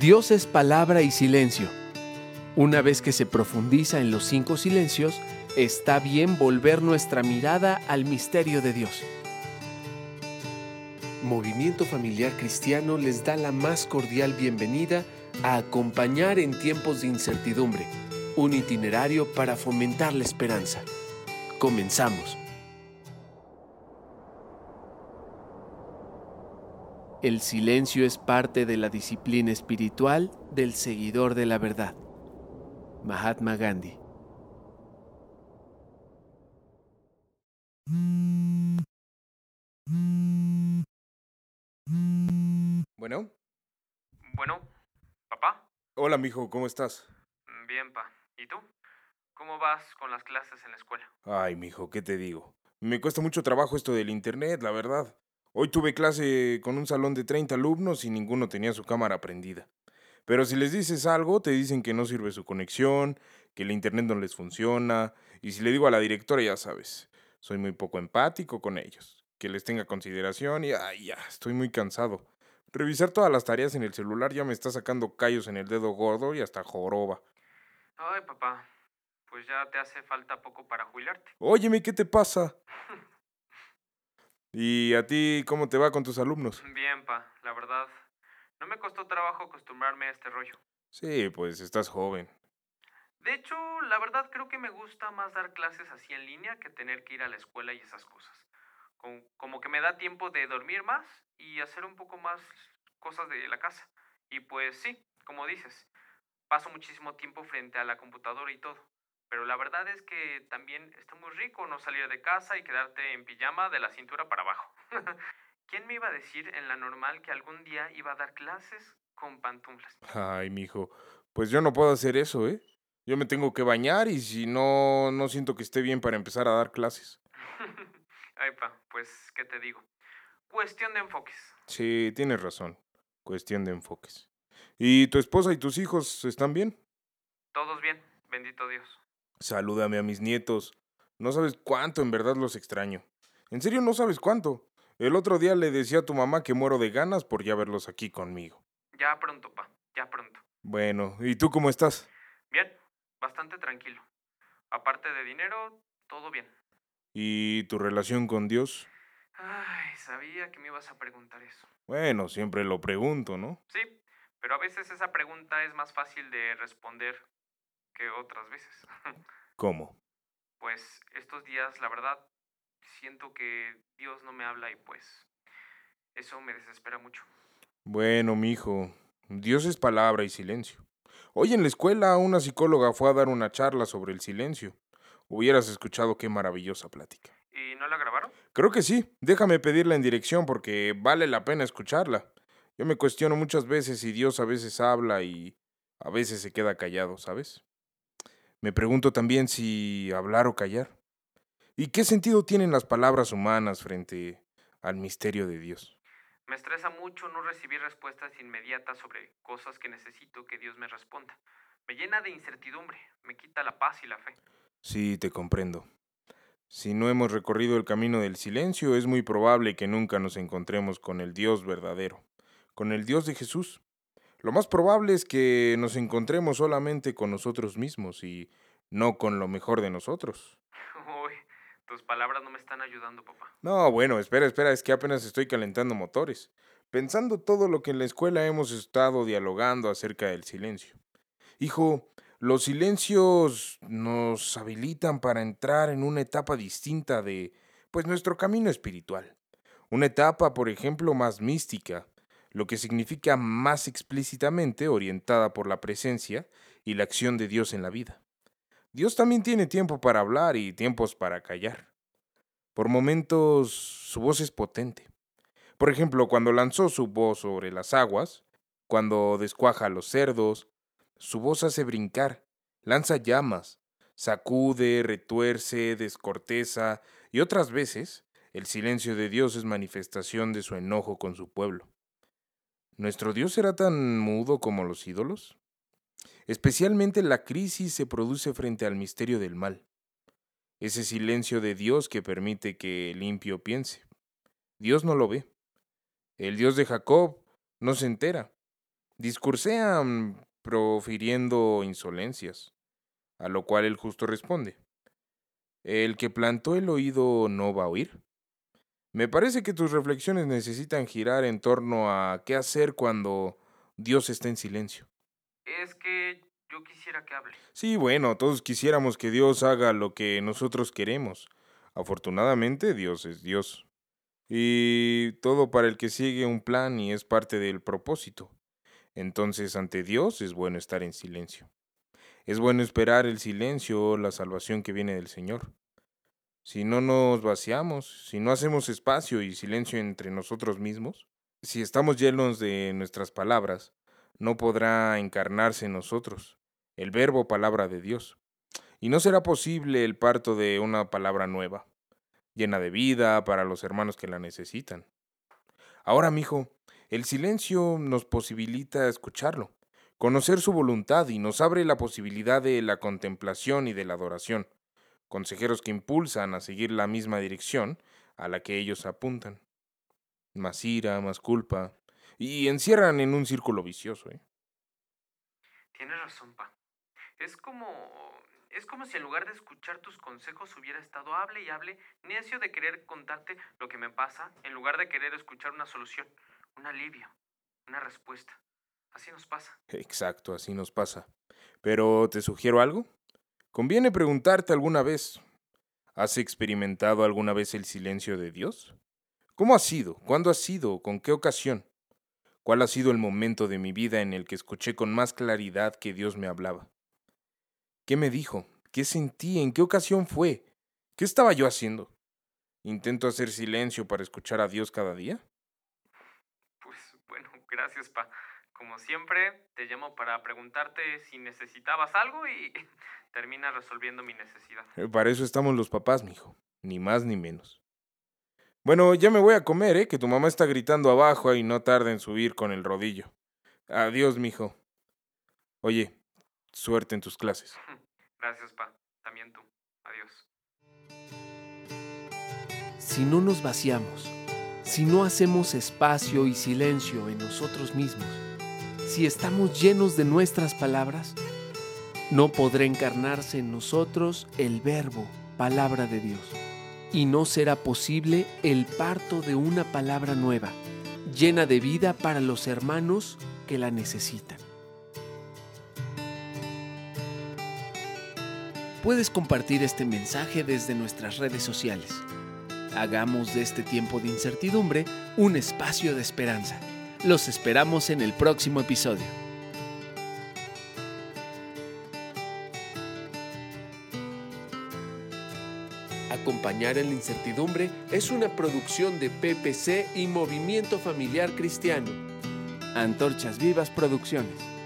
Dios es palabra y silencio. Una vez que se profundiza en los cinco silencios, está bien volver nuestra mirada al misterio de Dios. Movimiento Familiar Cristiano les da la más cordial bienvenida a acompañar en tiempos de incertidumbre, un itinerario para fomentar la esperanza. Comenzamos. El silencio es parte de la disciplina espiritual del seguidor de la verdad. Mahatma Gandhi. Bueno. Bueno, papá. Hola, mijo, ¿cómo estás? Bien, pa. ¿Y tú? ¿Cómo vas con las clases en la escuela? Ay, mijo, ¿qué te digo? Me cuesta mucho trabajo esto del internet, la verdad. Hoy tuve clase con un salón de 30 alumnos y ninguno tenía su cámara prendida. Pero si les dices algo, te dicen que no sirve su conexión, que el internet no les funciona, y si le digo a la directora, ya sabes, soy muy poco empático con ellos, que les tenga consideración y ay, ya, estoy muy cansado. Revisar todas las tareas en el celular ya me está sacando callos en el dedo gordo y hasta joroba. Ay, papá, pues ya te hace falta poco para jubilarte. Óyeme, ¿qué te pasa? ¿Y a ti cómo te va con tus alumnos? Bien, pa, la verdad. No me costó trabajo acostumbrarme a este rollo. Sí, pues estás joven. De hecho, la verdad creo que me gusta más dar clases así en línea que tener que ir a la escuela y esas cosas. Como, como que me da tiempo de dormir más y hacer un poco más cosas de la casa. Y pues sí, como dices, paso muchísimo tiempo frente a la computadora y todo. Pero la verdad es que también está muy rico no salir de casa y quedarte en pijama de la cintura para abajo. ¿Quién me iba a decir en la normal que algún día iba a dar clases con pantuflas? Ay, mijo, pues yo no puedo hacer eso, ¿eh? Yo me tengo que bañar y si no, no siento que esté bien para empezar a dar clases. Ay, pa, pues, ¿qué te digo? Cuestión de enfoques. Sí, tienes razón. Cuestión de enfoques. ¿Y tu esposa y tus hijos están bien? Todos bien, bendito Dios. Salúdame a mis nietos. No sabes cuánto en verdad los extraño. En serio no sabes cuánto. El otro día le decía a tu mamá que muero de ganas por ya verlos aquí conmigo. Ya pronto, pa, ya pronto. Bueno, ¿y tú cómo estás? Bien, bastante tranquilo. Aparte de dinero, todo bien. ¿Y tu relación con Dios? Ay, sabía que me ibas a preguntar eso. Bueno, siempre lo pregunto, ¿no? Sí, pero a veces esa pregunta es más fácil de responder que otras veces. ¿Cómo? Pues estos días, la verdad, siento que Dios no me habla y pues eso me desespera mucho. Bueno, mijo, Dios es palabra y silencio. Hoy en la escuela una psicóloga fue a dar una charla sobre el silencio. Hubieras escuchado qué maravillosa plática. ¿Y no la grabaron? Creo que sí. Déjame pedirla en dirección porque vale la pena escucharla. Yo me cuestiono muchas veces si Dios a veces habla y a veces se queda callado, ¿sabes? Me pregunto también si hablar o callar. ¿Y qué sentido tienen las palabras humanas frente al misterio de Dios? Me estresa mucho no recibir respuestas inmediatas sobre cosas que necesito que Dios me responda. Me llena de incertidumbre, me quita la paz y la fe. Sí, te comprendo. Si no hemos recorrido el camino del silencio, es muy probable que nunca nos encontremos con el Dios verdadero, con el Dios de Jesús. Lo más probable es que nos encontremos solamente con nosotros mismos y no con lo mejor de nosotros. Uy, tus palabras no me están ayudando, papá. No, bueno, espera, espera, es que apenas estoy calentando motores, pensando todo lo que en la escuela hemos estado dialogando acerca del silencio. Hijo, los silencios nos habilitan para entrar en una etapa distinta de, pues, nuestro camino espiritual. Una etapa, por ejemplo, más mística, lo que significa más explícitamente orientada por la presencia y la acción de Dios en la vida. Dios también tiene tiempo para hablar y tiempos para callar. Por momentos su voz es potente. Por ejemplo, cuando lanzó su voz sobre las aguas, cuando descuaja a los cerdos, su voz hace brincar, lanza llamas, sacude, retuerce, descorteza, y otras veces el silencio de Dios es manifestación de su enojo con su pueblo. ¿Nuestro Dios será tan mudo como los ídolos? Especialmente la crisis se produce frente al misterio del mal, ese silencio de Dios que permite que el limpio piense. Dios no lo ve. El Dios de Jacob no se entera. discursean profiriendo insolencias, a lo cual el justo responde, ¿el que plantó el oído no va a oír? Me parece que tus reflexiones necesitan girar en torno a qué hacer cuando Dios está en silencio. Es que yo quisiera que hable. Sí, bueno, todos quisiéramos que Dios haga lo que nosotros queremos. Afortunadamente, Dios es Dios. Y todo para el que sigue un plan y es parte del propósito. Entonces, ante Dios es bueno estar en silencio. Es bueno esperar el silencio, la salvación que viene del Señor. Si no nos vaciamos, si no hacemos espacio y silencio entre nosotros mismos, si estamos llenos de nuestras palabras, no podrá encarnarse en nosotros el verbo palabra de Dios. Y no será posible el parto de una palabra nueva, llena de vida para los hermanos que la necesitan. Ahora, mijo, el silencio nos posibilita escucharlo, conocer su voluntad y nos abre la posibilidad de la contemplación y de la adoración consejeros que impulsan a seguir la misma dirección a la que ellos apuntan. Más ira, más culpa, y encierran en un círculo vicioso. ¿eh? Tienes razón, Pa. Es como. Es como si en lugar de escuchar tus consejos hubiera estado hable y hable, necio de querer contarte lo que me pasa, en lugar de querer escuchar una solución, un alivio, una respuesta. Así nos pasa. Exacto, así nos pasa. Pero te sugiero algo. Conviene preguntarte alguna vez, ¿has experimentado alguna vez el silencio de Dios? ¿Cómo ha sido? ¿Cuándo ha sido? ¿Con qué ocasión? ¿Cuál ha sido el momento de mi vida en el que escuché con más claridad que Dios me hablaba? ¿Qué me dijo? ¿Qué sentí? ¿En qué ocasión fue? ¿Qué estaba yo haciendo? ¿Intento hacer silencio para escuchar a Dios cada día? Pues bueno, gracias, Pa. Como siempre, te llamo para preguntarte si necesitabas algo y termina resolviendo mi necesidad. Eh, para eso estamos los papás, mijo. Ni más ni menos. Bueno, ya me voy a comer, ¿eh? Que tu mamá está gritando abajo y no tarda en subir con el rodillo. Adiós, mijo. Oye, suerte en tus clases. Gracias, pa. También tú. Adiós. Si no nos vaciamos, si no hacemos espacio y silencio en nosotros mismos, si estamos llenos de nuestras palabras, no podrá encarnarse en nosotros el verbo, palabra de Dios. Y no será posible el parto de una palabra nueva, llena de vida para los hermanos que la necesitan. Puedes compartir este mensaje desde nuestras redes sociales. Hagamos de este tiempo de incertidumbre un espacio de esperanza. Los esperamos en el próximo episodio. Acompañar en la incertidumbre es una producción de PPC y Movimiento Familiar Cristiano. Antorchas Vivas Producciones.